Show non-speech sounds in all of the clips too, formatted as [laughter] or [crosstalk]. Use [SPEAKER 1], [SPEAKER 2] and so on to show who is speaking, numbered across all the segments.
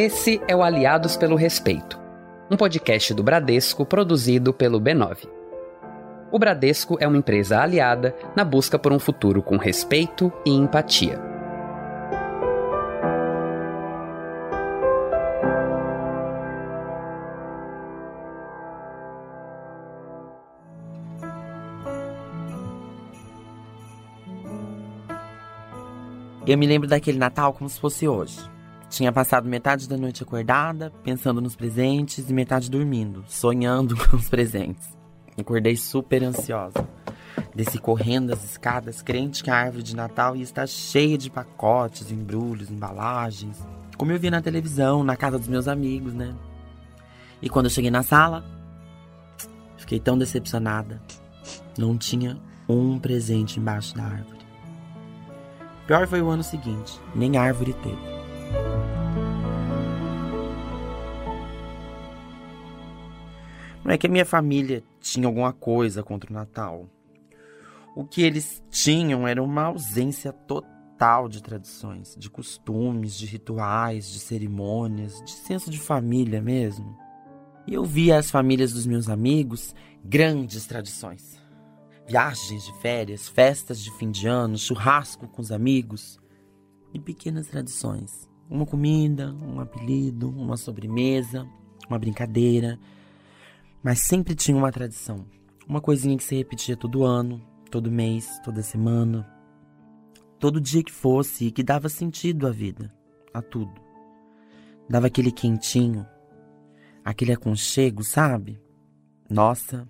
[SPEAKER 1] Esse é o Aliados pelo Respeito, um podcast do Bradesco produzido pelo B9. O Bradesco é uma empresa aliada na busca por um futuro com respeito e empatia.
[SPEAKER 2] Eu me lembro daquele Natal como se fosse hoje. Tinha passado metade da noite acordada, pensando nos presentes, e metade dormindo, sonhando [laughs] com os presentes. Acordei super ansiosa. Desci correndo as escadas, crente que a árvore de Natal ia estar cheia de pacotes, embrulhos, embalagens. Como eu via na televisão, na casa dos meus amigos, né? E quando eu cheguei na sala, fiquei tão decepcionada. Não tinha um presente embaixo da árvore. Pior foi o ano seguinte, nem árvore teve. Não é que a minha família tinha alguma coisa contra o Natal. O que eles tinham era uma ausência total de tradições, de costumes, de rituais, de cerimônias, de senso de família mesmo. E eu via as famílias dos meus amigos grandes tradições. Viagens de férias, festas de fim de ano, churrasco com os amigos e pequenas tradições uma comida, um apelido, uma sobremesa, uma brincadeira. Mas sempre tinha uma tradição. Uma coisinha que se repetia todo ano, todo mês, toda semana. Todo dia que fosse e que dava sentido à vida, a tudo. Dava aquele quentinho, aquele aconchego, sabe? Nossa,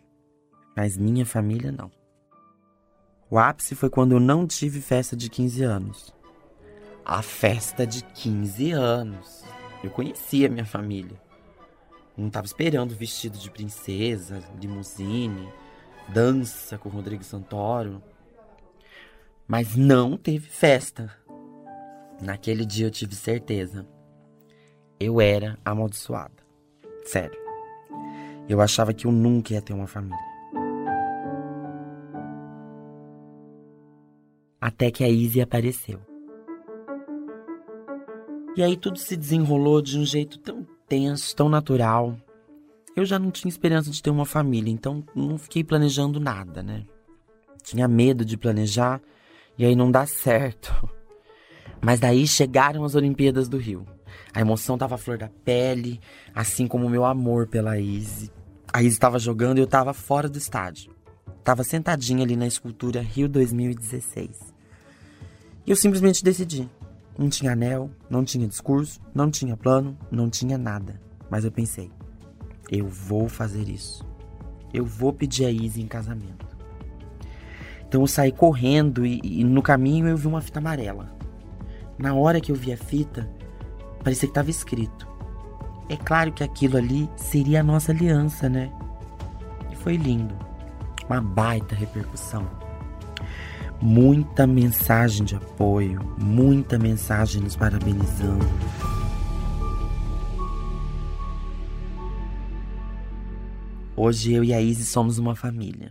[SPEAKER 2] mas minha família não. O ápice foi quando eu não tive festa de 15 anos a festa de 15 anos. Eu conhecia minha família. Não estava esperando vestido de princesa, limusine, dança com Rodrigo Santoro. Mas não teve festa. Naquele dia eu tive certeza. Eu era amaldiçoada. Sério. Eu achava que eu nunca ia ter uma família. Até que a Izzy apareceu. E aí tudo se desenrolou de um jeito tão tenso, tão natural. Eu já não tinha esperança de ter uma família, então não fiquei planejando nada, né? Tinha medo de planejar e aí não dá certo. [laughs] Mas daí chegaram as Olimpíadas do Rio. A emoção tava à flor da pele, assim como o meu amor pela Izzy. A Izzy estava jogando e eu estava fora do estádio. Tava sentadinha ali na escultura Rio 2016. E eu simplesmente decidi. Não tinha anel, não tinha discurso, não tinha plano, não tinha nada. Mas eu pensei, eu vou fazer isso. Eu vou pedir a Izzy em casamento. Então eu saí correndo e, e, no caminho eu vi uma fita amarela. Na hora que eu vi a fita, parecia que estava escrito. É claro que aquilo ali seria a nossa aliança, né? E foi lindo. Uma baita repercussão muita mensagem de apoio, muita mensagem nos parabenizando. Hoje eu e a Izzy somos uma família.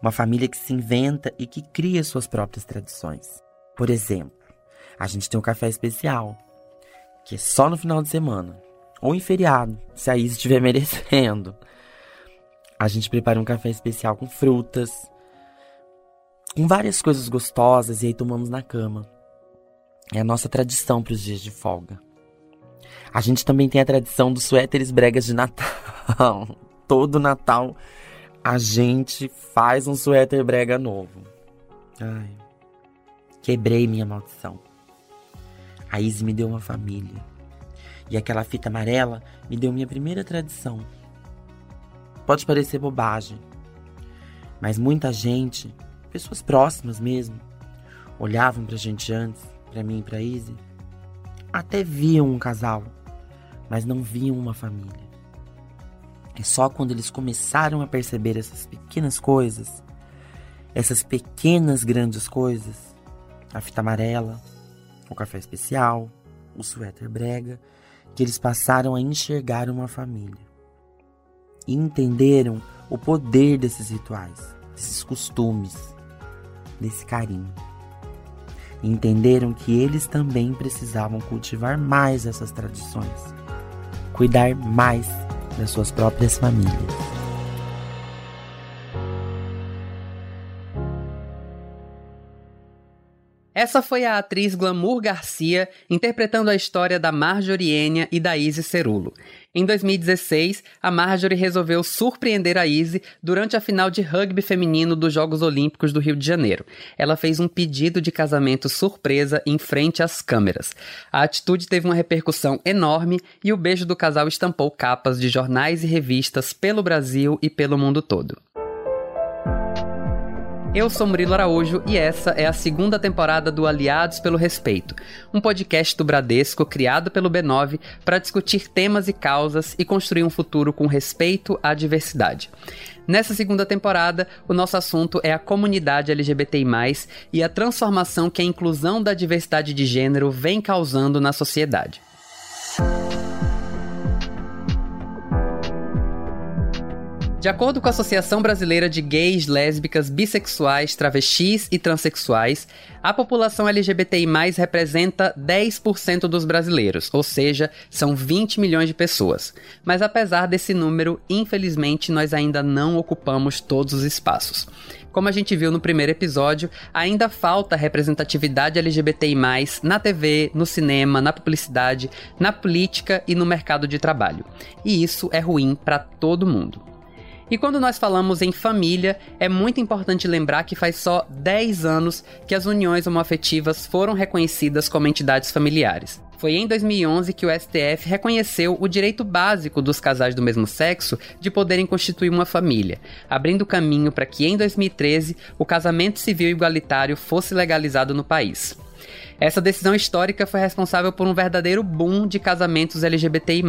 [SPEAKER 2] Uma família que se inventa e que cria suas próprias tradições. Por exemplo, a gente tem um café especial, que é só no final de semana, ou em feriado, se a Izzy estiver [laughs] merecendo. A gente prepara um café especial com frutas, com várias coisas gostosas e aí tomamos na cama. É a nossa tradição para os dias de folga. A gente também tem a tradição dos suéteres bregas de Natal. [laughs] Todo Natal a gente faz um suéter brega novo. Ai, quebrei minha maldição. A Izzy me deu uma família. E aquela fita amarela me deu minha primeira tradição. Pode parecer bobagem, mas muita gente pessoas próximas mesmo, olhavam pra gente antes, pra mim e pra Izzy, até viam um casal, mas não viam uma família. É só quando eles começaram a perceber essas pequenas coisas, essas pequenas grandes coisas, a fita amarela, o café especial, o suéter brega, que eles passaram a enxergar uma família. E entenderam o poder desses rituais, desses costumes, desse carinho. e entenderam que eles também precisavam cultivar mais essas tradições, cuidar mais das suas próprias famílias.
[SPEAKER 1] Essa foi a atriz Glamour Garcia interpretando a história da Marjorie Enya e da Izzy Cerulo. Em 2016, a Marjorie resolveu surpreender a Izzy durante a final de rugby feminino dos Jogos Olímpicos do Rio de Janeiro. Ela fez um pedido de casamento surpresa em frente às câmeras. A atitude teve uma repercussão enorme e o beijo do casal estampou capas de jornais e revistas pelo Brasil e pelo mundo todo. Eu sou Murilo Araújo e essa é a segunda temporada do Aliados pelo Respeito, um podcast do Bradesco criado pelo B9 para discutir temas e causas e construir um futuro com respeito à diversidade. Nessa segunda temporada, o nosso assunto é a comunidade LGBTI, e a transformação que a inclusão da diversidade de gênero vem causando na sociedade. De acordo com a Associação Brasileira de Gays, Lésbicas, Bissexuais, Travestis e Transsexuais, a população LGBTI representa 10% dos brasileiros, ou seja, são 20 milhões de pessoas. Mas apesar desse número, infelizmente nós ainda não ocupamos todos os espaços. Como a gente viu no primeiro episódio, ainda falta representatividade LGBTI, na TV, no cinema, na publicidade, na política e no mercado de trabalho. E isso é ruim para todo mundo. E quando nós falamos em família, é muito importante lembrar que faz só 10 anos que as uniões homoafetivas foram reconhecidas como entidades familiares. Foi em 2011 que o STF reconheceu o direito básico dos casais do mesmo sexo de poderem constituir uma família, abrindo caminho para que em 2013 o casamento civil igualitário fosse legalizado no país. Essa decisão histórica foi responsável por um verdadeiro boom de casamentos LGBTI.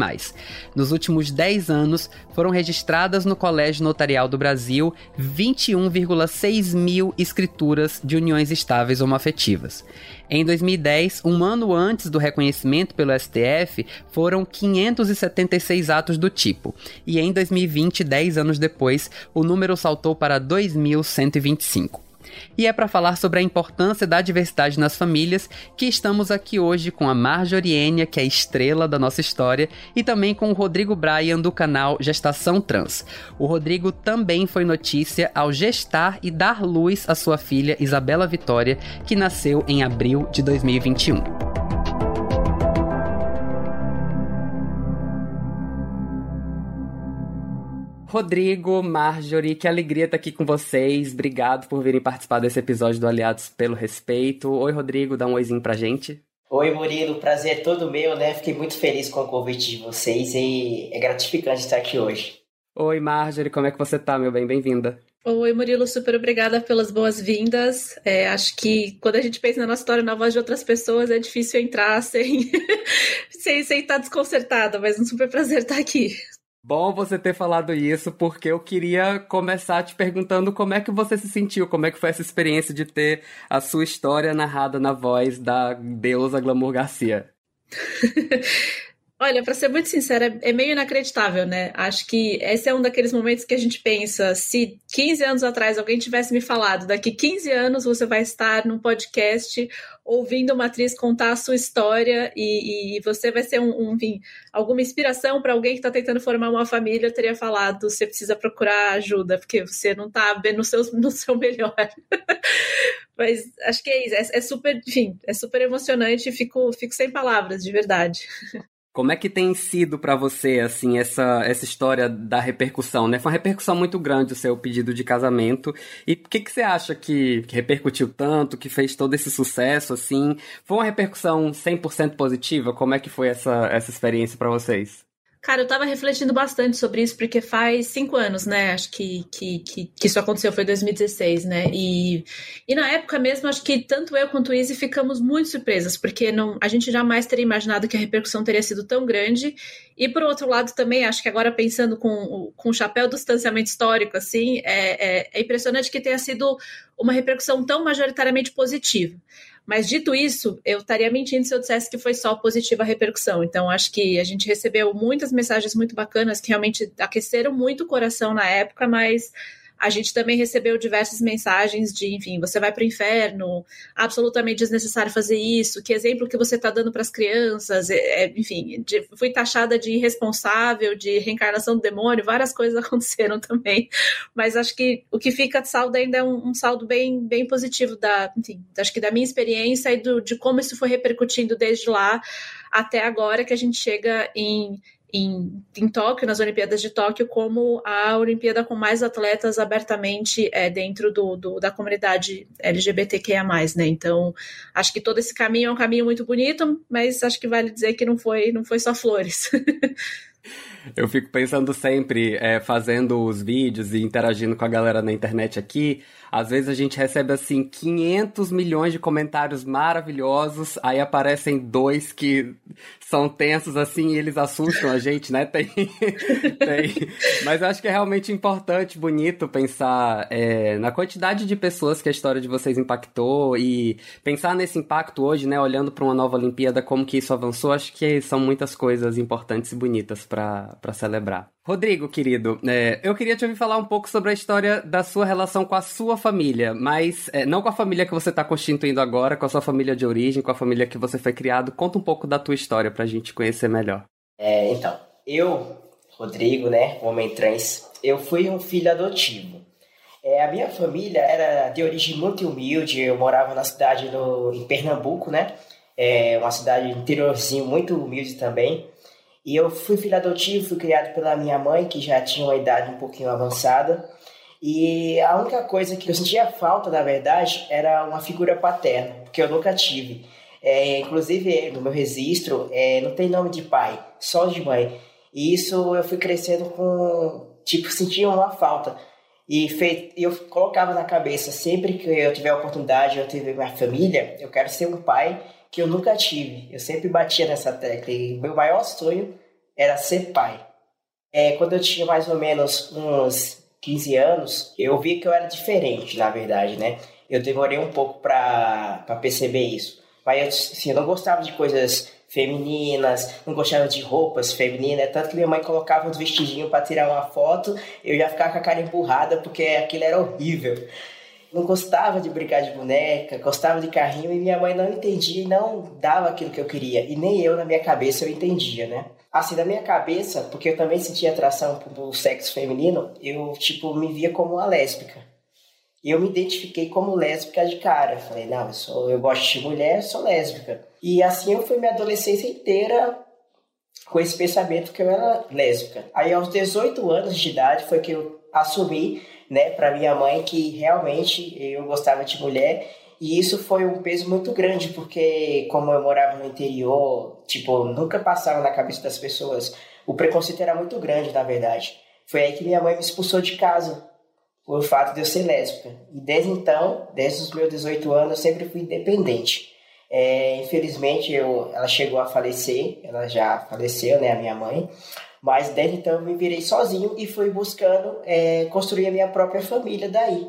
[SPEAKER 1] Nos últimos 10 anos, foram registradas no Colégio Notarial do Brasil 21,6 mil escrituras de uniões estáveis homoafetivas. Em 2010, um ano antes do reconhecimento pelo STF, foram 576 atos do tipo, e em 2020, 10 anos depois, o número saltou para 2.125. E é para falar sobre a importância da diversidade nas famílias que estamos aqui hoje com a Marjorie Enya, que é a estrela da nossa história, e também com o Rodrigo Bryan do canal Gestação Trans. O Rodrigo também foi notícia ao gestar e dar luz à sua filha Isabela Vitória, que nasceu em abril de 2021. Rodrigo, Marjorie, que alegria estar aqui com vocês. Obrigado por virem participar desse episódio do Aliados pelo Respeito. Oi, Rodrigo, dá um oizinho pra gente.
[SPEAKER 3] Oi, Murilo, prazer é todo meu, né? Fiquei muito feliz com o convite de vocês e é gratificante estar aqui hoje.
[SPEAKER 1] Oi, Marjorie, como é que você tá, meu bem? Bem-vinda.
[SPEAKER 4] Oi, Murilo, super obrigada pelas boas-vindas. É, acho que quando a gente pensa na nossa história na voz de outras pessoas, é difícil entrar [laughs] sem, sem, sem estar desconcertada, mas um super prazer estar aqui.
[SPEAKER 1] Bom você ter falado isso, porque eu queria começar te perguntando como é que você se sentiu, como é que foi essa experiência de ter a sua história narrada na voz da deusa Glamour Garcia. [laughs]
[SPEAKER 4] Olha, para ser muito sincera, é meio inacreditável, né? Acho que esse é um daqueles momentos que a gente pensa, se 15 anos atrás alguém tivesse me falado, daqui 15 anos você vai estar num podcast ouvindo uma atriz contar a sua história e, e você vai ser um, um enfim, alguma inspiração para alguém que está tentando formar uma família, eu teria falado, você precisa procurar ajuda, porque você não está no seu, [laughs] no seu melhor. [laughs] Mas acho que é isso, é, é super, enfim, é super emocionante e fico, fico sem palavras, de verdade. [laughs]
[SPEAKER 1] Como é que tem sido para você, assim, essa, essa história da repercussão, né? Foi uma repercussão muito grande o seu pedido de casamento. E o que, que você acha que, que repercutiu tanto, que fez todo esse sucesso, assim? Foi uma repercussão 100% positiva? Como é que foi essa, essa experiência para vocês?
[SPEAKER 4] Cara, eu tava refletindo bastante sobre isso, porque faz cinco anos, né? Acho que, que, que, que, isso aconteceu, foi 2016, né? E, e na época mesmo, acho que tanto eu quanto o Izzy ficamos muito surpresas, porque não, a gente jamais teria imaginado que a repercussão teria sido tão grande. E por outro lado, também, acho que agora pensando com, com o chapéu do distanciamento histórico, assim, é, é, é impressionante que tenha sido uma repercussão tão majoritariamente positiva. Mas dito isso, eu estaria mentindo se eu dissesse que foi só positiva a repercussão. Então, acho que a gente recebeu muitas mensagens muito bacanas que realmente aqueceram muito o coração na época, mas a gente também recebeu diversas mensagens de, enfim, você vai para o inferno, absolutamente desnecessário fazer isso, que exemplo que você está dando para as crianças, é, é, enfim, de, fui taxada de irresponsável, de reencarnação do demônio, várias coisas [laughs] aconteceram também, mas acho que o que fica de saldo ainda é um, um saldo bem, bem positivo da, enfim, acho que da minha experiência e do, de como isso foi repercutindo desde lá até agora que a gente chega em em, em Tóquio, nas Olimpíadas de Tóquio, como a Olimpíada com mais atletas abertamente é, dentro do, do, da comunidade LGBTQIA. Né? Então, acho que todo esse caminho é um caminho muito bonito, mas acho que vale dizer que não foi, não foi só flores. [laughs]
[SPEAKER 1] Eu fico pensando sempre, é, fazendo os vídeos e interagindo com a galera na internet aqui, às vezes a gente recebe assim 500 milhões de comentários maravilhosos, aí aparecem dois que são tensos assim e eles assustam a gente, né? [laughs] Tem, tem. Mas eu acho que é realmente importante, bonito pensar é, na quantidade de pessoas que a história de vocês impactou e pensar nesse impacto hoje, né? Olhando para uma nova Olimpíada, como que isso avançou, acho que são muitas coisas importantes e bonitas para celebrar. Rodrigo, querido, é, eu queria te ouvir falar um pouco sobre a história da sua relação com a sua família, mas é, não com a família que você está constituindo agora, com a sua família de origem, com a família que você foi criado. Conta um pouco da tua história para a gente conhecer melhor.
[SPEAKER 3] É, então, eu, Rodrigo, né, homem trans, eu fui um filho adotivo. É, a minha família era de origem muito humilde, eu morava na cidade no, em Pernambuco, né, é uma cidade interiorzinho muito humilde também. E eu fui filho adotivo, fui criado pela minha mãe, que já tinha uma idade um pouquinho avançada. E a única coisa que eu sentia falta, na verdade, era uma figura paterna, porque eu nunca tive. É, inclusive, no meu registro, é, não tem nome de pai, só de mãe. E isso eu fui crescendo com, tipo, sentia uma falta. E fei, eu colocava na cabeça, sempre que eu tiver a oportunidade, eu tiver minha família, eu quero ser um pai que eu nunca tive. Eu sempre batia nessa tecla e meu maior sonho era ser pai. É, quando eu tinha mais ou menos uns 15 anos, eu vi que eu era diferente, na verdade, né? Eu demorei um pouco para perceber isso. Mas eu, assim, eu não gostava de coisas femininas, não gostava de roupas femininas, tanto que minha mãe colocava uns vestidinhos para tirar uma foto, eu já ficava com a cara empurrada porque aquilo era horrível não gostava de brincar de boneca, gostava de carrinho e minha mãe não entendia e não dava aquilo que eu queria. E nem eu, na minha cabeça, eu entendia, né? Assim, na minha cabeça, porque eu também sentia atração pelo sexo feminino, eu, tipo, me via como uma lésbica. E eu me identifiquei como lésbica de cara. Falei, não, eu, sou, eu gosto de mulher, sou lésbica. E assim eu fui minha adolescência inteira com esse pensamento que eu era lésbica. Aí aos 18 anos de idade foi que eu assumi né, para minha mãe que realmente eu gostava de mulher e isso foi um peso muito grande porque como eu morava no interior, tipo, nunca passava na cabeça das pessoas. O preconceito era muito grande, na verdade. Foi aí que minha mãe me expulsou de casa por fato de eu ser lésbica. E desde então, desde os meus 18 anos, eu sempre fui independente. É, infelizmente, eu, ela chegou a falecer, ela já faleceu, né, a minha mãe. Mas desde então eu me virei sozinho e fui buscando é, construir a minha própria família daí.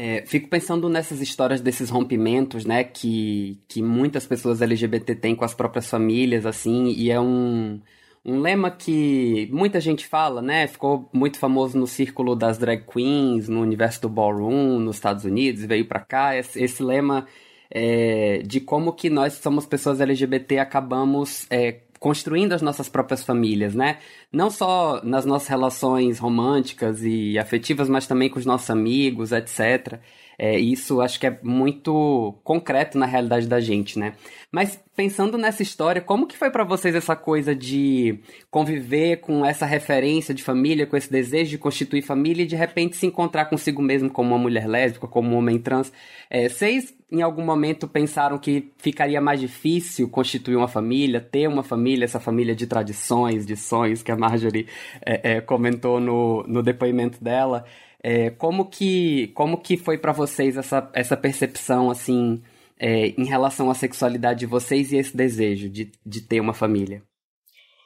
[SPEAKER 1] É, fico pensando nessas histórias desses rompimentos, né, que, que muitas pessoas LGBT têm com as próprias famílias, assim, e é um, um lema que muita gente fala, né, ficou muito famoso no círculo das drag queens, no universo do ballroom, nos Estados Unidos, veio para cá, esse, esse lema é, de como que nós somos pessoas LGBT acabamos é, construindo as nossas próprias famílias, né? Não só nas nossas relações românticas e afetivas, mas também com os nossos amigos, etc. É, isso acho que é muito concreto na realidade da gente, né? Mas pensando nessa história, como que foi para vocês essa coisa de conviver com essa referência de família, com esse desejo de constituir família e de repente se encontrar consigo mesmo como uma mulher lésbica, como um homem trans? É, vocês em algum momento pensaram que ficaria mais difícil constituir uma família, ter uma família, essa família de tradições, de sonhos que a Marjorie é, é, comentou no, no depoimento dela? É, como que como que foi para vocês essa, essa percepção assim é, em relação à sexualidade de vocês e esse desejo de, de ter uma família?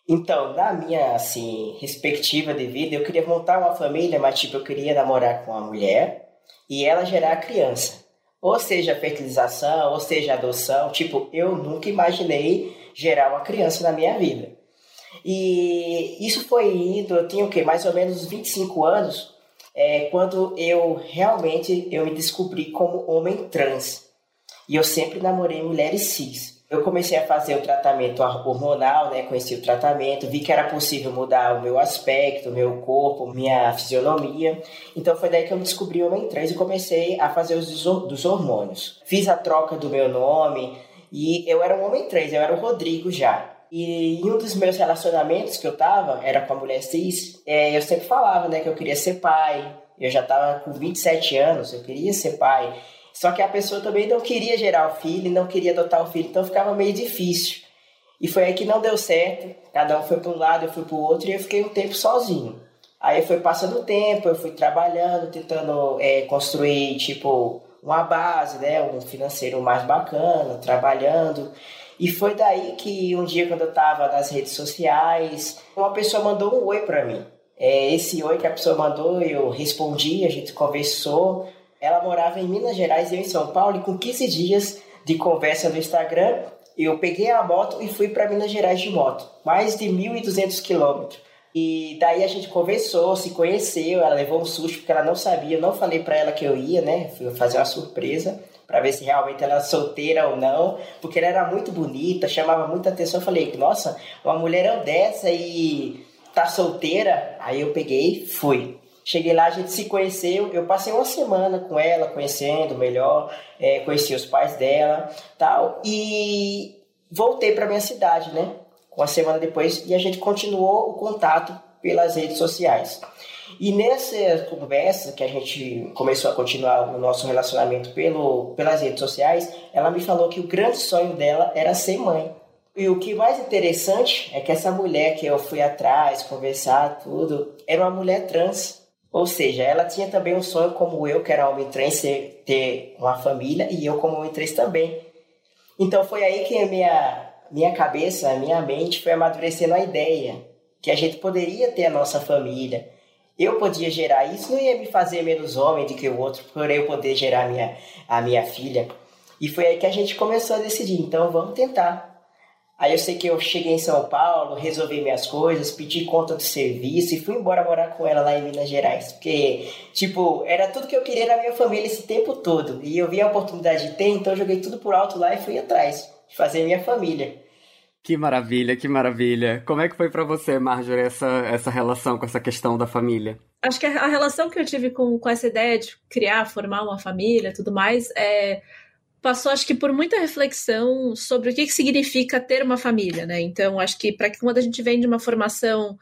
[SPEAKER 3] Então, na minha assim perspectiva de vida, eu queria montar uma família, mas tipo eu queria namorar com uma mulher e ela gerar a criança. Ou seja, fertilização, ou seja, adoção. Tipo, eu nunca imaginei gerar uma criança na minha vida. E isso foi indo, eu tinha o quê? Mais ou menos 25 anos é quando eu realmente eu me descobri como homem trans. E eu sempre namorei mulheres cis. Eu comecei a fazer o tratamento hormonal, né? Conheci o tratamento, vi que era possível mudar o meu aspecto, o meu corpo, minha fisionomia. Então foi daí que eu descobri o homem trans e comecei a fazer os dos hormônios. Fiz a troca do meu nome e eu era um homem trans, eu era o Rodrigo já. E em um dos meus relacionamentos que eu tava, era com a mulher cis, é, eu sempre falava, né, que eu queria ser pai. Eu já tava com 27 anos, eu queria ser pai. Só que a pessoa também não queria gerar o filho, não queria adotar o filho, então ficava meio difícil. E foi aí que não deu certo, cada um foi para um lado, eu fui para o outro e eu fiquei um tempo sozinho. Aí foi passando o tempo, eu fui trabalhando, tentando é, construir, tipo, uma base, né, um financeiro mais bacana, trabalhando. E foi daí que um dia, quando eu estava nas redes sociais, uma pessoa mandou um oi para mim. É, esse oi que a pessoa mandou, eu respondi, a gente conversou. Ela morava em Minas Gerais e eu em São Paulo, e com 15 dias de conversa no Instagram, eu peguei a moto e fui para Minas Gerais de moto, mais de 1.200 quilômetros. E daí a gente conversou, se conheceu, ela levou um susto porque ela não sabia, eu não falei para ela que eu ia, né? Fui fazer uma surpresa para ver se realmente ela era solteira ou não, porque ela era muito bonita, chamava muita atenção. Eu falei, nossa, uma mulherão dessa e tá solteira? Aí eu peguei, fui. Cheguei lá, a gente se conheceu. Eu passei uma semana com ela, conhecendo melhor, é, conheci os pais dela, tal. E voltei para minha cidade, né? Uma semana depois e a gente continuou o contato pelas redes sociais. E nessa conversa que a gente começou a continuar o nosso relacionamento pelo, pelas redes sociais, ela me falou que o grande sonho dela era ser mãe. E o que mais interessante é que essa mulher que eu fui atrás, conversar, tudo, era uma mulher trans. Ou seja, ela tinha também um sonho como eu, que era homem trans, ter uma família, e eu como homem trans também. Então foi aí que a minha, minha cabeça, a minha mente foi amadurecendo a ideia que a gente poderia ter a nossa família. Eu podia gerar isso, não ia me fazer menos homem do que o outro, por eu poder gerar a minha, a minha filha. E foi aí que a gente começou a decidir, então vamos tentar. Aí eu sei que eu cheguei em São Paulo, resolvi minhas coisas, pedi conta do serviço e fui embora morar com ela lá em Minas Gerais. Porque, tipo, era tudo que eu queria na minha família esse tempo todo. E eu vi a oportunidade de ter, então joguei tudo por alto lá e fui atrás de fazer minha família.
[SPEAKER 1] Que maravilha, que maravilha. Como é que foi para você, Marjorie, essa, essa relação com essa questão da família?
[SPEAKER 4] Acho que a relação que eu tive com, com essa ideia de criar, formar uma família tudo mais, é passou, acho que, por muita reflexão sobre o que, que significa ter uma família, né? Então, acho que para que quando a gente vem de uma formação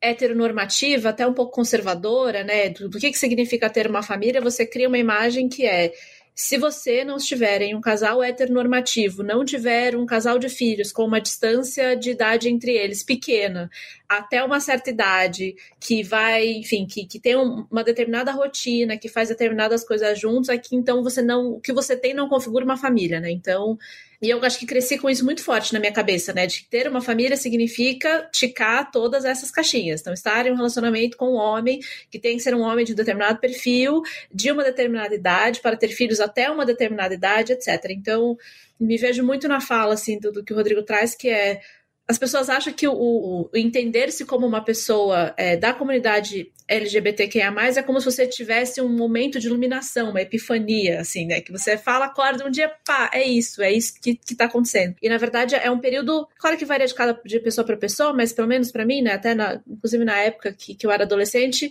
[SPEAKER 4] heteronormativa, até um pouco conservadora, né? Do, do que, que significa ter uma família, você cria uma imagem que é se você não estiver em um casal heteronormativo, não tiver um casal de filhos com uma distância de idade entre eles pequena, até uma certa idade, que vai, enfim, que, que tem uma determinada rotina, que faz determinadas coisas juntos, aqui então você não, o que você tem não configura uma família, né? Então, e eu acho que cresci com isso muito forte na minha cabeça, né? De ter uma família significa ticar todas essas caixinhas. Então, estar em um relacionamento com um homem, que tem que ser um homem de um determinado perfil, de uma determinada idade, para ter filhos até uma determinada idade, etc. Então, me vejo muito na fala, assim, do, do que o Rodrigo traz, que é as pessoas acham que o, o entender-se como uma pessoa é, da comunidade LGBTQIA+, é como se você tivesse um momento de iluminação, uma epifania, assim, né? Que você fala, acorda um dia, pá, é isso, é isso que, que tá acontecendo. E, na verdade, é um período, claro que varia de cada de pessoa para pessoa, mas pelo menos para mim, né? Até, na, inclusive na época que, que eu era adolescente,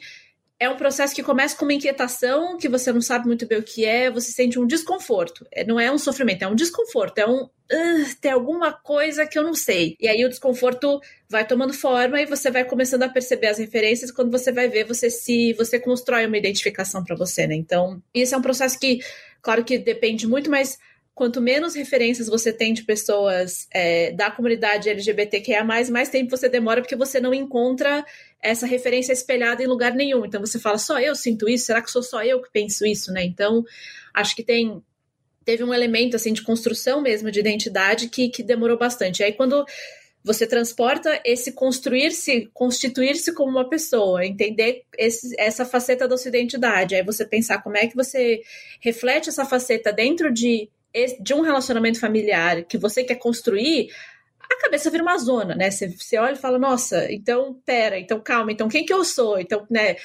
[SPEAKER 4] é um processo que começa com uma inquietação que você não sabe muito bem o que é, você sente um desconforto. É, não é um sofrimento, é um desconforto, é um. Uh, tem alguma coisa que eu não sei. E aí o desconforto vai tomando forma e você vai começando a perceber as referências. Quando você vai ver, você se. você constrói uma identificação para você, né? Então, isso é um processo que, claro que depende muito, mas quanto menos referências você tem de pessoas é, da comunidade LGBTQIA, mais tempo você demora porque você não encontra essa referência espelhada em lugar nenhum. Então você fala, só eu sinto isso? Será que sou só eu que penso isso, né? Então, acho que tem teve um elemento assim de construção mesmo de identidade que, que demorou bastante. Aí quando você transporta esse construir-se, constituir-se como uma pessoa, entender esse, essa faceta da sua identidade. Aí você pensar como é que você reflete essa faceta dentro de de um relacionamento familiar que você quer construir, a cabeça vira uma zona, né? Você, você olha e fala, nossa, então, pera, então calma, então quem que eu sou? Então, né?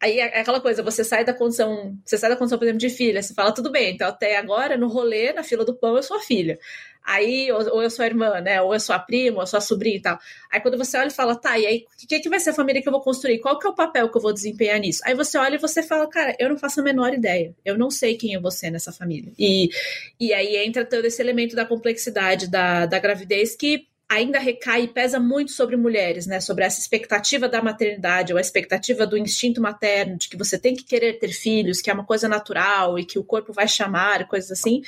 [SPEAKER 4] Aí é aquela coisa, você sai da condição, você sai da condição, por exemplo, de filha, você fala, tudo bem, então até agora, no rolê, na fila do pão, eu sou a filha. Aí, ou, ou eu sou a irmã, né? Ou eu sou a prima, ou eu sou a sobrinha e tal. Aí quando você olha e fala, tá, e aí, o que, que vai ser a família que eu vou construir? Qual que é o papel que eu vou desempenhar nisso? Aí você olha e você fala, cara, eu não faço a menor ideia. Eu não sei quem eu vou ser nessa família. E, e aí entra todo esse elemento da complexidade da, da gravidez que ainda recai e pesa muito sobre mulheres, né? Sobre essa expectativa da maternidade, ou a expectativa do instinto materno, de que você tem que querer ter filhos, que é uma coisa natural e que o corpo vai chamar, coisas assim.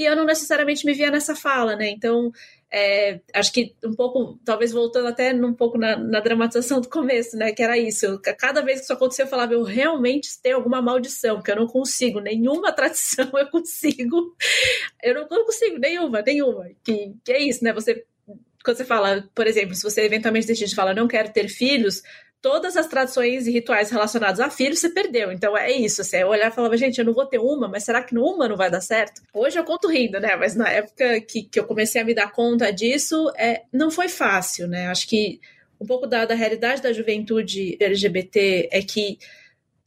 [SPEAKER 4] E eu não necessariamente me via nessa fala, né? Então, é, acho que um pouco, talvez voltando até um pouco na, na, dramatização do começo, né? Que era isso. Eu, cada vez que isso acontecia, eu falava, eu realmente tenho alguma maldição, que eu não consigo, nenhuma [laughs] tradição eu consigo. Eu não, não consigo, nenhuma, nenhuma. Que, que é isso, né? Você quando você fala, por exemplo, se você eventualmente decide falar não quero ter filhos, todas as tradições e rituais relacionados a filhos você perdeu. Então é isso. Você olhar e falava, gente, eu não vou ter uma, mas será que uma não vai dar certo? Hoje eu conto rindo, né? Mas na época que, que eu comecei a me dar conta disso, é, não foi fácil, né? Acho que um pouco da, da realidade da juventude LGBT é que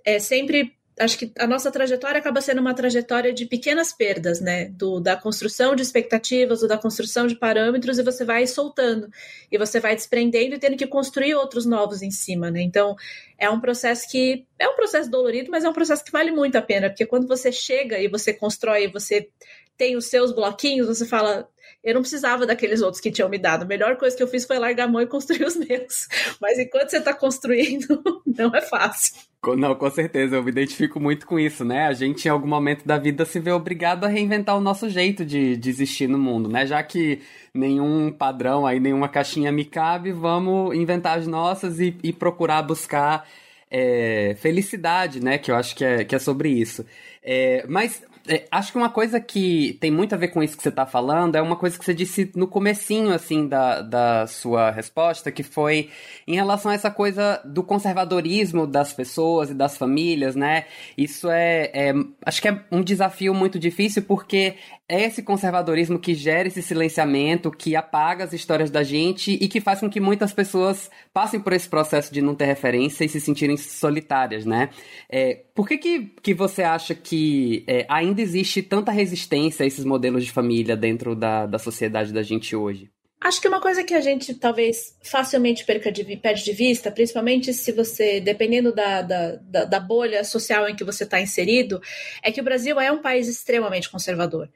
[SPEAKER 4] é sempre acho que a nossa trajetória acaba sendo uma trajetória de pequenas perdas, né? Do, da construção de expectativas ou da construção de parâmetros, e você vai soltando, e você vai desprendendo e tendo que construir outros novos em cima, né? Então, é um processo que é um processo dolorido, mas é um processo que vale muito a pena, porque quando você chega e você constrói, você tem os seus bloquinhos, você fala, eu não precisava daqueles outros que tinham me dado. A melhor coisa que eu fiz foi largar a mão e [laughs] construir os meus. Mas enquanto você está construindo, [laughs] não é fácil.
[SPEAKER 1] Não, com certeza, eu me identifico muito com isso, né? A gente, em algum momento da vida, se vê obrigado a reinventar o nosso jeito de, de existir no mundo, né? Já que nenhum padrão aí, nenhuma caixinha me cabe, vamos inventar as nossas e, e procurar buscar é, felicidade, né? Que eu acho que é, que é sobre isso. É, mas acho que uma coisa que tem muito a ver com isso que você está falando é uma coisa que você disse no comecinho, assim, da, da sua resposta, que foi em relação a essa coisa do conservadorismo das pessoas e das famílias, né? Isso é, é acho que é um desafio muito difícil porque é esse conservadorismo que gera esse silenciamento, que apaga as histórias da gente e que faz com que muitas pessoas passem por esse processo de não ter referência e se sentirem solitárias, né? É, por que, que, que você acha que é, ainda existe tanta resistência a esses modelos de família dentro da, da sociedade da gente hoje?
[SPEAKER 4] Acho que uma coisa que a gente talvez facilmente perca de, perde de vista, principalmente se você, dependendo da, da, da, da bolha social em que você está inserido, é que o Brasil é um país extremamente conservador.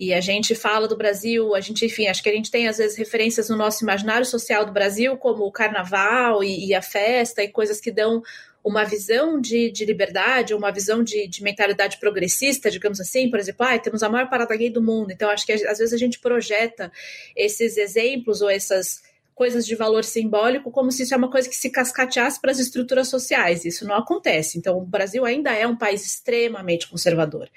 [SPEAKER 4] E a gente fala do Brasil, a gente, enfim, acho que a gente tem às vezes referências no nosso imaginário social do Brasil, como o carnaval e, e a festa e coisas que dão uma visão de, de liberdade, uma visão de, de, mentalidade progressista, digamos assim, por exemplo, ah, temos a maior parada gay do mundo, então acho que às vezes a gente projeta esses exemplos ou essas coisas de valor simbólico como se isso é uma coisa que se cascateasse para as estruturas sociais. Isso não acontece. Então, o Brasil ainda é um país extremamente conservador.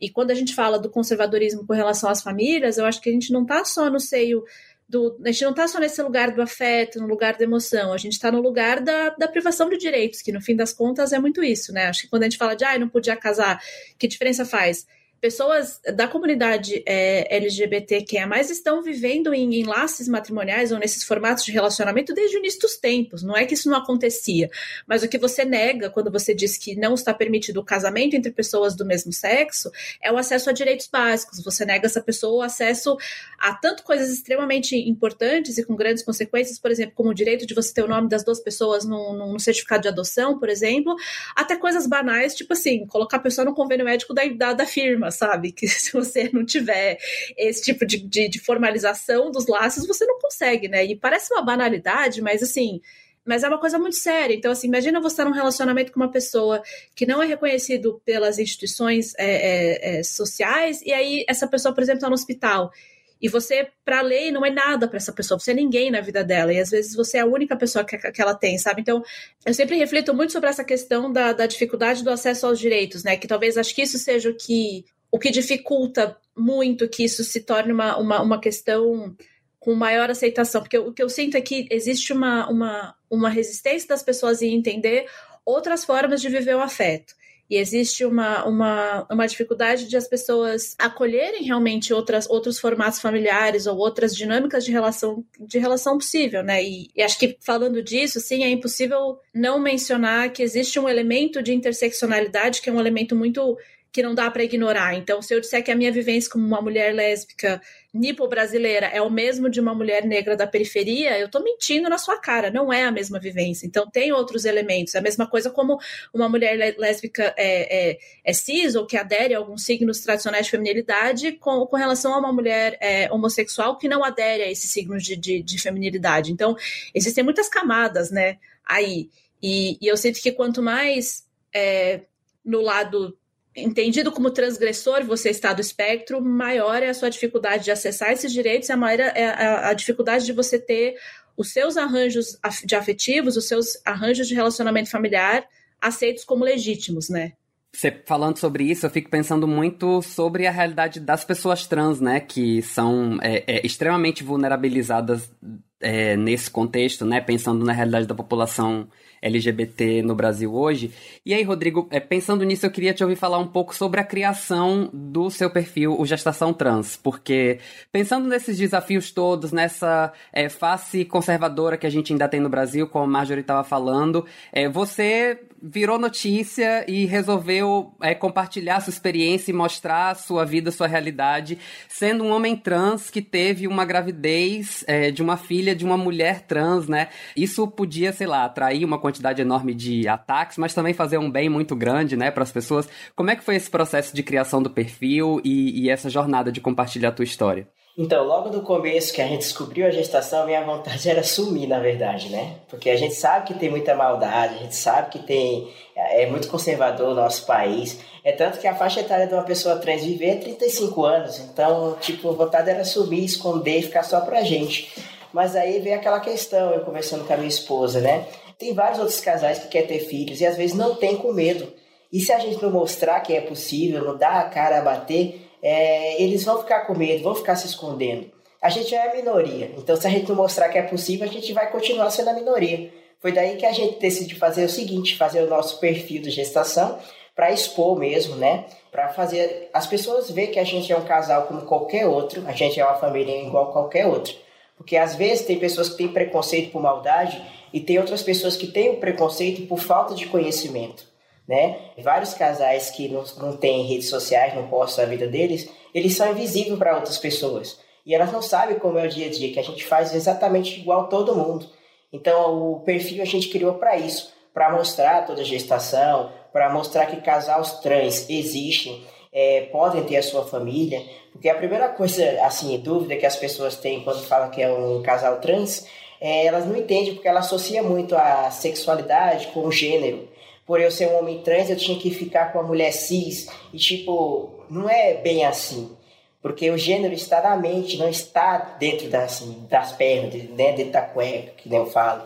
[SPEAKER 4] E quando a gente fala do conservadorismo com relação às famílias, eu acho que a gente não está só no seio do, a gente não está só nesse lugar do afeto, no lugar da emoção, a gente está no lugar da, da privação de direitos, que no fim das contas é muito isso, né? Acho que quando a gente fala de ah, não podia casar, que diferença faz? Pessoas da comunidade é, LGBTQIA+, estão vivendo em enlaces matrimoniais ou nesses formatos de relacionamento desde o início dos tempos. Não é que isso não acontecia, mas o que você nega quando você diz que não está permitido o casamento entre pessoas do mesmo sexo é o acesso a direitos básicos. Você nega essa pessoa o acesso a tanto coisas extremamente importantes e com grandes consequências, por exemplo, como o direito de você ter o nome das duas pessoas no, no certificado de adoção, por exemplo, até coisas banais, tipo assim, colocar a pessoa no convênio médico da, da, da firma, sabe? Que [laughs] se você não tiver esse tipo de, de, de formalização dos laços, você não consegue, né? E parece uma banalidade, mas assim mas é uma coisa muito séria. Então, assim, imagina você estar num relacionamento com uma pessoa que não é reconhecido pelas instituições é, é, é, sociais, e aí essa pessoa, por exemplo, está no hospital. E você, para a lei, não é nada para essa pessoa, você é ninguém na vida dela, e às vezes você é a única pessoa que, que ela tem, sabe? Então, eu sempre reflito muito sobre essa questão da, da dificuldade do acesso aos direitos, né? Que talvez acho que isso seja o que o que dificulta muito que isso se torne uma, uma, uma questão com maior aceitação, porque o que eu sinto é que existe uma, uma, uma resistência das pessoas em entender outras formas de viver o afeto. e existe uma, uma, uma dificuldade de as pessoas acolherem realmente outras, outros formatos familiares ou outras dinâmicas de relação, de relação possível, né? E, e acho que falando disso, sim, é impossível não mencionar que existe um elemento de interseccionalidade que é um elemento muito que não dá para ignorar. Então, se eu disser que a minha vivência como uma mulher lésbica nipo-brasileira é o mesmo de uma mulher negra da periferia, eu estou mentindo na sua cara, não é a mesma vivência. Então, tem outros elementos. É a mesma coisa como uma mulher lésbica é, é, é cis ou que adere a alguns signos tradicionais de feminilidade com, com relação a uma mulher é, homossexual que não adere a esses signos de, de, de feminilidade. Então, existem muitas camadas, né, aí. E, e eu sinto que quanto mais é, no lado entendido como transgressor você está do espectro, maior é a sua dificuldade de acessar esses direitos, a maior é a, a dificuldade de você ter os seus arranjos de afetivos, os seus arranjos de relacionamento familiar aceitos como legítimos, né?
[SPEAKER 1] Você falando sobre isso, eu fico pensando muito sobre a realidade das pessoas trans, né? Que são é, é, extremamente vulnerabilizadas é, nesse contexto, né? Pensando na realidade da população LGBT no Brasil hoje. E aí, Rodrigo, é, pensando nisso, eu queria te ouvir falar um pouco sobre a criação do seu perfil, o Gestação Trans, porque pensando nesses desafios todos, nessa é, face conservadora que a gente ainda tem no Brasil, como a Marjorie estava falando, é, você virou notícia e resolveu é, compartilhar sua experiência e mostrar sua vida, sua realidade, sendo um homem trans que teve uma gravidez é, de uma filha de uma mulher trans, né? Isso podia, sei lá, atrair uma quantidade enorme de ataques, mas também fazer um bem muito grande, né, para as pessoas. Como é que foi esse processo de criação do perfil e, e essa jornada de compartilhar a tua história?
[SPEAKER 3] Então, logo no começo que a gente descobriu a gestação, minha vontade [laughs] era sumir, na verdade, né? Porque a gente sabe que tem muita maldade, a gente sabe que tem é muito conservador o nosso país. É tanto que a faixa etária de uma pessoa trans viver é 35 anos. Então, tipo, a vontade era sumir, esconder e ficar só pra gente. Mas aí vem aquela questão, eu conversando com a minha esposa, né? Tem vários outros casais que querem ter filhos e às vezes não tem com medo. E se a gente não mostrar que é possível, não dar a cara a bater, é, eles vão ficar com medo, vão ficar se escondendo. A gente é a minoria, então se a gente não mostrar que é possível, a gente vai continuar sendo a minoria. Foi daí que a gente decidiu fazer o seguinte, fazer o nosso perfil de gestação para expor mesmo, né? Para fazer as pessoas ver que a gente é um casal como qualquer outro, a gente é uma família igual qualquer outro. Porque às vezes tem pessoas que têm preconceito por maldade e tem outras pessoas que têm o preconceito por falta de conhecimento né? Vários casais que não, não têm redes sociais, não postam a vida deles, eles são invisíveis para outras pessoas. E elas não sabem como é o dia a dia, que a gente faz exatamente igual todo mundo. Então, o perfil a gente criou para isso, para mostrar toda a gestação, para mostrar que casais trans existem, é, podem ter a sua família. Porque a primeira coisa, assim, dúvida que as pessoas têm quando falam que é um casal trans, é, elas não entendem porque ela associa muito a sexualidade com o gênero por eu ser um homem trans, eu tinha que ficar com a mulher cis. E, tipo, não é bem assim. Porque o gênero está na mente, não está dentro das, assim, das pernas, né? dentro da cueca, que nem eu falo.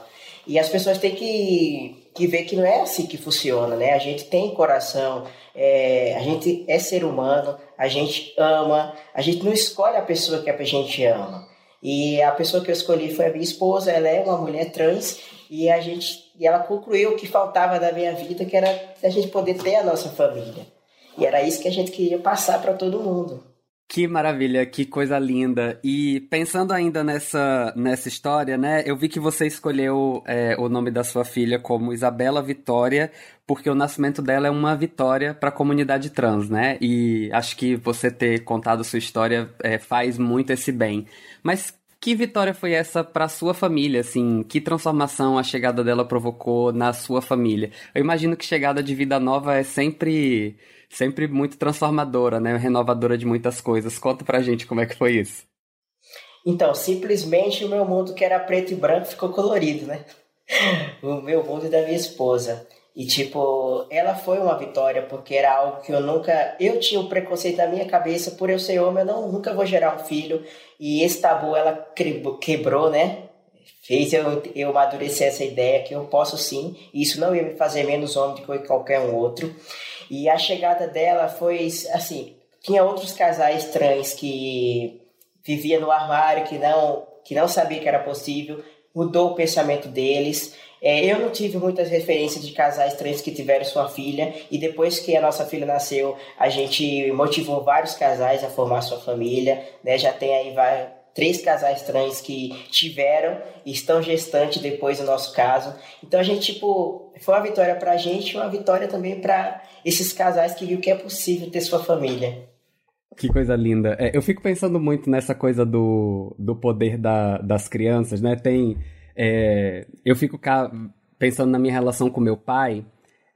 [SPEAKER 3] E as pessoas têm que, que ver que não é assim que funciona, né? A gente tem coração, é, a gente é ser humano, a gente ama, a gente não escolhe a pessoa que a gente ama. E a pessoa que eu escolhi foi a minha esposa, ela é uma mulher trans e a gente e ela concluiu o que faltava da minha vida, que era a gente poder ter a nossa família. E era isso que a gente queria passar para todo mundo.
[SPEAKER 1] Que maravilha, que coisa linda. E pensando ainda nessa, nessa história, né? Eu vi que você escolheu é, o nome da sua filha como Isabela Vitória, porque o nascimento dela é uma vitória para a comunidade trans, né? E acho que você ter contado sua história é, faz muito esse bem. Mas que vitória foi essa para sua família, assim? Que transformação a chegada dela provocou na sua família? Eu imagino que chegada de vida nova é sempre sempre muito transformadora, né? Renovadora de muitas coisas. Conta pra gente como é que foi isso.
[SPEAKER 3] Então, simplesmente o meu mundo que era preto e branco ficou colorido, né? o meu mundo da minha esposa. E, tipo, ela foi uma vitória, porque era algo que eu nunca. Eu tinha um preconceito na minha cabeça, por eu ser homem, eu não, nunca vou gerar um filho. E esse tabu ela quebrou, né? Fez eu, eu amadurecer essa ideia que eu posso sim, e isso não ia me fazer menos homem do que qualquer um outro. E a chegada dela foi assim: tinha outros casais trans que vivia no armário, que não, que não sabia que era possível, mudou o pensamento deles. É, eu não tive muitas referências de casais trans que tiveram sua filha, e depois que a nossa filha nasceu, a gente motivou vários casais a formar sua família, né? Já tem aí vai, três casais trans que tiveram e estão gestantes depois do nosso caso. Então a gente, tipo, foi uma vitória pra gente uma vitória também para esses casais que viu que é possível ter sua família.
[SPEAKER 1] Que coisa linda. É, eu fico pensando muito nessa coisa do, do poder da, das crianças, né? Tem é, eu fico pensando na minha relação com meu pai,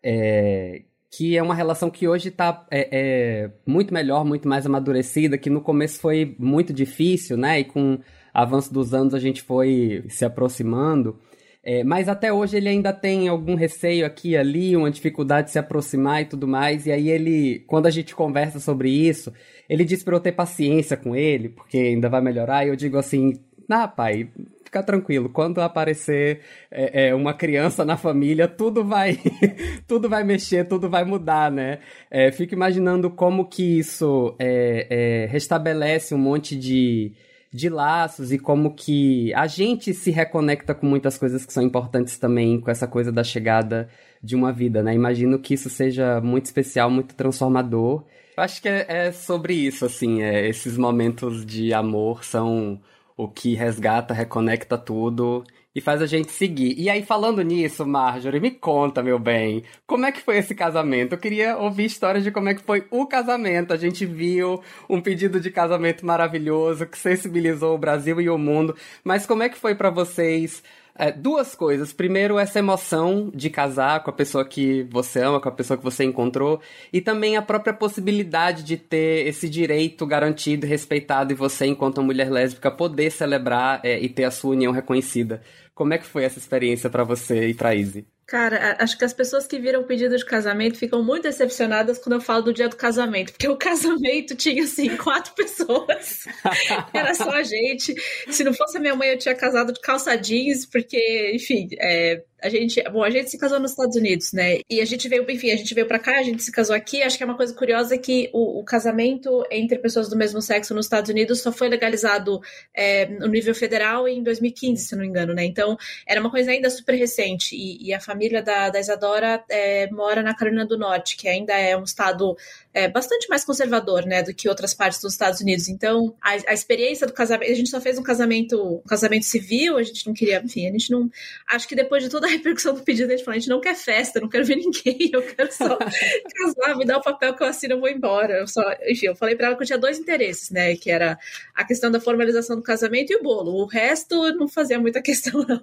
[SPEAKER 1] é, que é uma relação que hoje está é, é, muito melhor, muito mais amadurecida, que no começo foi muito difícil, né? E com o avanço dos anos a gente foi se aproximando. É, mas até hoje ele ainda tem algum receio aqui e ali, uma dificuldade de se aproximar e tudo mais. E aí ele, quando a gente conversa sobre isso, ele diz para eu ter paciência com ele, porque ainda vai melhorar. E eu digo assim, ah, pai, fica tranquilo. Quando aparecer é, é, uma criança na família, tudo vai, [laughs] tudo vai mexer, tudo vai mudar, né? É, fico imaginando como que isso é, é, restabelece um monte de, de laços e como que a gente se reconecta com muitas coisas que são importantes também com essa coisa da chegada de uma vida, né? Imagino que isso seja muito especial, muito transformador. Acho que é, é sobre isso, assim, esses momentos de amor são o que resgata, reconecta tudo e faz a gente seguir. E aí, falando nisso, Marjorie, me conta, meu bem, como é que foi esse casamento? Eu queria ouvir histórias de como é que foi o casamento. A gente viu um pedido de casamento maravilhoso que sensibilizou o Brasil e o mundo, mas como é que foi para vocês é, duas coisas. Primeiro, essa emoção de casar com a pessoa que você ama, com a pessoa que você encontrou, e também a própria possibilidade de ter esse direito garantido e respeitado e você, enquanto mulher lésbica, poder celebrar é, e ter a sua união reconhecida. Como é que foi essa experiência para você e para Izzy?
[SPEAKER 4] Cara, acho que as pessoas que viram o pedido de casamento ficam muito decepcionadas quando eu falo do dia do casamento, porque o [laughs] casamento tinha, assim, quatro pessoas. [laughs] Era só a gente. Se não fosse a minha mãe, eu tinha casado de calça jeans, porque, enfim, é, a gente, bom, a gente se casou nos Estados Unidos, né? E a gente veio, enfim, a gente veio para cá, a gente se casou aqui. Acho que é uma coisa curiosa que o, o casamento entre pessoas do mesmo sexo nos Estados Unidos só foi legalizado é, no nível federal em 2015, se não me engano, né? Então era uma coisa ainda super recente. E, e a família da, da Isadora é, mora na Carolina do Norte, que ainda é um estado é, bastante mais conservador, né, do que outras partes dos Estados Unidos. Então, a, a, experiência do casamento, a gente só fez um casamento, um casamento civil, a gente não queria, enfim, a gente não, acho que depois de toda [laughs] repercussão do pedido, a gente falou, a gente não quer festa, não quero ver ninguém, [laughs] eu quero só [laughs] casar, me dá o papel que eu assino, eu vou embora. Eu só, enfim, eu falei para ela que eu tinha dois interesses, né, que era a questão da formalização do casamento e o bolo. O resto não fazia muita questão, não.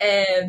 [SPEAKER 4] é,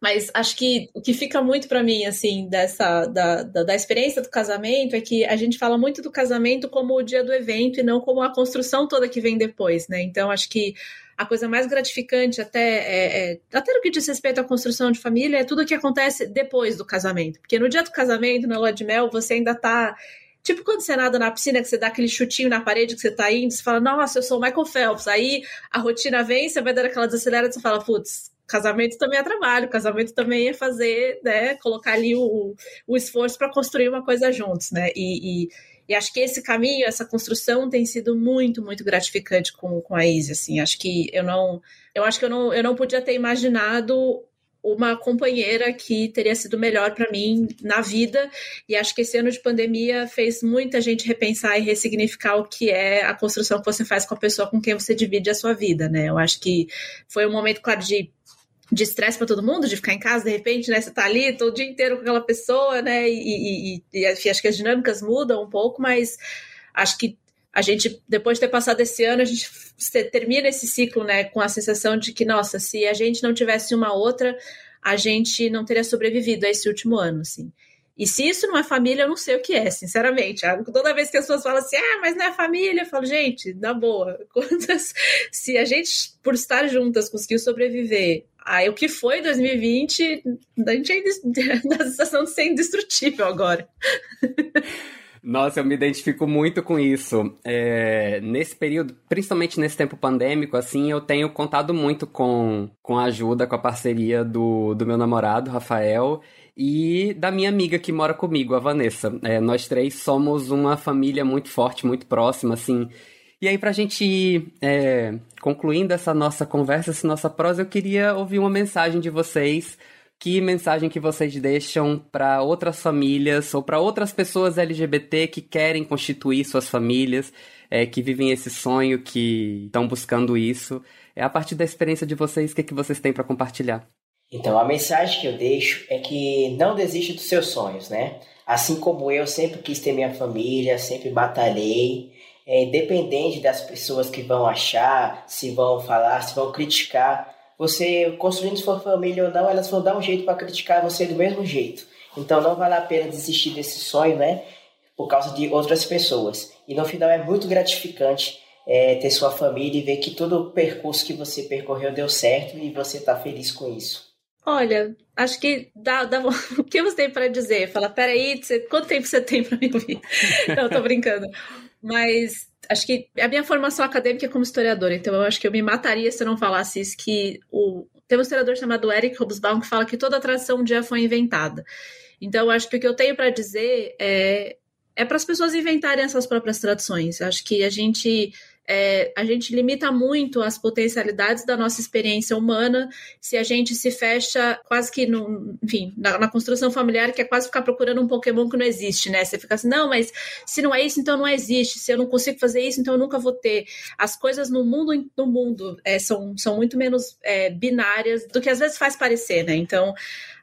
[SPEAKER 4] mas acho que o que fica muito para mim, assim, dessa da, da, da, experiência do casamento é que a gente fala muito do casamento como o dia do evento e não como a construção toda que vem depois, né? Então acho que a coisa mais gratificante até é, é, até no que diz respeito à construção de família é tudo o que acontece depois do casamento. Porque no dia do casamento, na lua de mel, você ainda tá Tipo quando você nada na piscina, que você dá aquele chutinho na parede que você tá indo, você fala, nossa, eu sou o Michael Phelps. Aí a rotina vem, você vai dar aquela desacelerada, você fala, putz, casamento também é trabalho, casamento também é fazer, né, colocar ali o, o esforço para construir uma coisa juntos, né? E, e, e, acho que esse caminho, essa construção tem sido muito, muito gratificante com, com a Izzy, assim. Acho que eu não, eu acho que eu não, eu não podia ter imaginado uma companheira que teria sido melhor para mim na vida. E acho que esse ano de pandemia fez muita gente repensar e ressignificar o que é a construção que você faz com a pessoa com quem você divide a sua vida, né? Eu acho que foi um momento, claro, de de estresse para todo mundo, de ficar em casa, de repente, né? Você tá ali todo dia inteiro com aquela pessoa, né? E, e, e, e acho que as dinâmicas mudam um pouco, mas acho que a gente, depois de ter passado esse ano, a gente termina esse ciclo, né, com a sensação de que, nossa, se a gente não tivesse uma outra, a gente não teria sobrevivido a esse último ano, assim. E se isso não é família, eu não sei o que é, sinceramente. Toda vez que as pessoas falam assim, ah, mas não é família, eu falo, gente, na boa, [laughs] quantas. Se a gente, por estar juntas, conseguiu sobreviver Aí o que foi 2020, a gente ainda na [laughs] sensação de ser indestrutível agora.
[SPEAKER 1] Nossa, eu me identifico muito com isso. É, nesse período, principalmente nesse tempo pandêmico, assim, eu tenho contado muito com, com a ajuda, com a parceria do, do meu namorado, Rafael, e da minha amiga que mora comigo, a Vanessa. É, nós três somos uma família muito forte, muito próxima, assim. E aí, para a gente ir é, concluindo essa nossa conversa, essa nossa prosa, eu queria ouvir uma mensagem de vocês. Que mensagem que vocês deixam para outras famílias ou para outras pessoas LGBT que querem constituir suas famílias, é, que vivem esse sonho, que estão buscando isso? É a partir da experiência de vocês, o que, é que vocês têm para compartilhar?
[SPEAKER 3] Então, a mensagem que eu deixo é que não desista dos seus sonhos, né? Assim como eu sempre quis ter minha família, sempre batalhei, é, independente das pessoas que vão achar, se vão falar, se vão criticar, você construindo sua família ou não, elas vão dar um jeito para criticar você do mesmo jeito. Então não vale a pena desistir desse sonho, né? Por causa de outras pessoas. E no final é muito gratificante é, ter sua família e ver que todo o percurso que você percorreu deu certo e você está feliz com isso.
[SPEAKER 4] Olha, acho que dá, dá... [laughs] o que você tem para dizer? Fala, peraí, você... quanto tempo você tem para me ouvir? [laughs] Não, tô brincando. Mas acho que a minha formação acadêmica é como historiadora, então eu acho que eu me mataria se eu não falasse isso, que o... tem um historiador chamado Eric Hobsbawm que fala que toda tradição um dia foi inventada. Então acho que o que eu tenho para dizer é, é para as pessoas inventarem essas próprias tradições. Acho que a gente é, a gente limita muito as potencialidades da nossa experiência humana se a gente se fecha quase que no, enfim, na, na, construção familiar, que é quase ficar procurando um Pokémon que não existe, né? Você fica assim, não, mas se não é isso, então não existe. Se eu não consigo fazer isso, então eu nunca vou ter. As coisas no mundo, no mundo é, são, são muito menos é, binárias do que às vezes faz parecer, né? Então,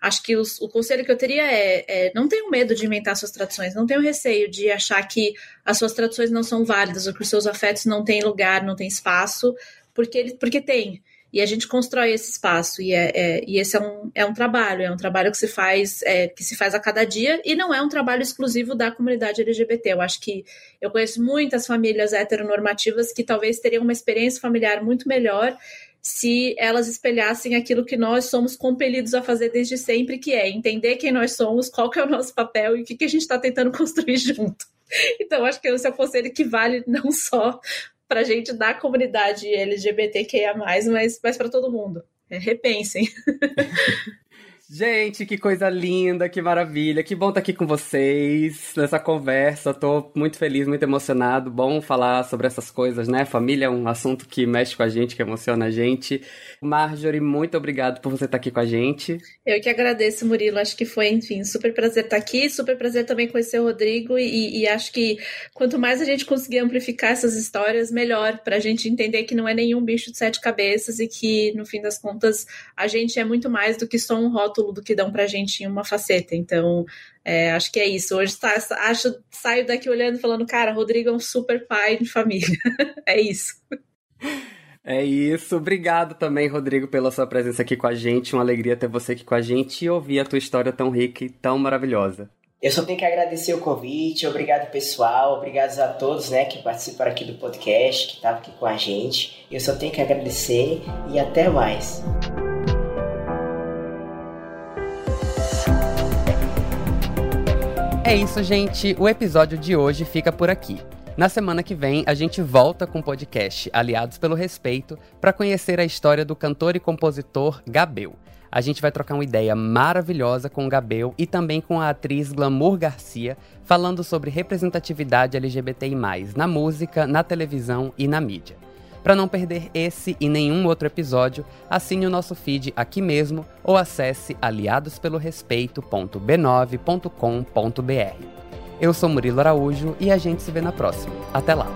[SPEAKER 4] acho que os, o conselho que eu teria é, é não tenham medo de inventar suas tradições, não tenham receio de achar que as suas tradições não são válidas ou que os seus afetos não têm lugar, não têm espaço, porque, porque tem. E a gente constrói esse espaço, e, é, é, e esse é um, é um trabalho, é um trabalho que se faz é, que se faz a cada dia, e não é um trabalho exclusivo da comunidade LGBT. Eu acho que eu conheço muitas famílias heteronormativas que talvez teriam uma experiência familiar muito melhor se elas espelhassem aquilo que nós somos compelidos a fazer desde sempre, que é entender quem nós somos, qual que é o nosso papel e o que, que a gente está tentando [laughs] construir junto. [laughs] Então, acho que esse é um conselho que vale não só para gente da comunidade LGBTQIA, mas, mas para todo mundo. É, repensem. [laughs]
[SPEAKER 1] Gente, que coisa linda, que maravilha. Que bom estar aqui com vocês nessa conversa. Tô muito feliz, muito emocionado. Bom falar sobre essas coisas, né? Família é um assunto que mexe com a gente, que emociona a gente. Marjorie, muito obrigado por você estar aqui com a gente.
[SPEAKER 4] Eu que agradeço, Murilo. Acho que foi, enfim, super prazer estar aqui. Super prazer também conhecer o Rodrigo. E, e acho que quanto mais a gente conseguir amplificar essas histórias, melhor. Pra gente entender que não é nenhum bicho de sete cabeças e que, no fim das contas, a gente é muito mais do que só um rótulo rótulo do que dão pra gente em uma faceta. Então, é, acho que é isso. Hoje tá, acho, saio daqui olhando e falando, cara, Rodrigo é um super pai de família. [laughs] é isso.
[SPEAKER 1] É isso. Obrigado também, Rodrigo, pela sua presença aqui com a gente. Uma alegria ter você aqui com a gente e ouvir a tua história tão rica e tão maravilhosa.
[SPEAKER 3] Eu só tenho que agradecer o convite, obrigado pessoal, obrigado a todos né, que participaram aqui do podcast, que estavam aqui com a gente. Eu só tenho que agradecer e até mais.
[SPEAKER 1] É isso, gente. O episódio de hoje fica por aqui. Na semana que vem, a gente volta com o podcast Aliados pelo Respeito para conhecer a história do cantor e compositor Gabel. A gente vai trocar uma ideia maravilhosa com o Gabel e também com a atriz Glamour Garcia, falando sobre representatividade LGBTI, na música, na televisão e na mídia. Para não perder esse e nenhum outro episódio, assine o nosso feed aqui mesmo ou acesse aliadospelorespeito.b9.com.br. Eu sou Murilo Araújo e a gente se vê na próxima. Até lá!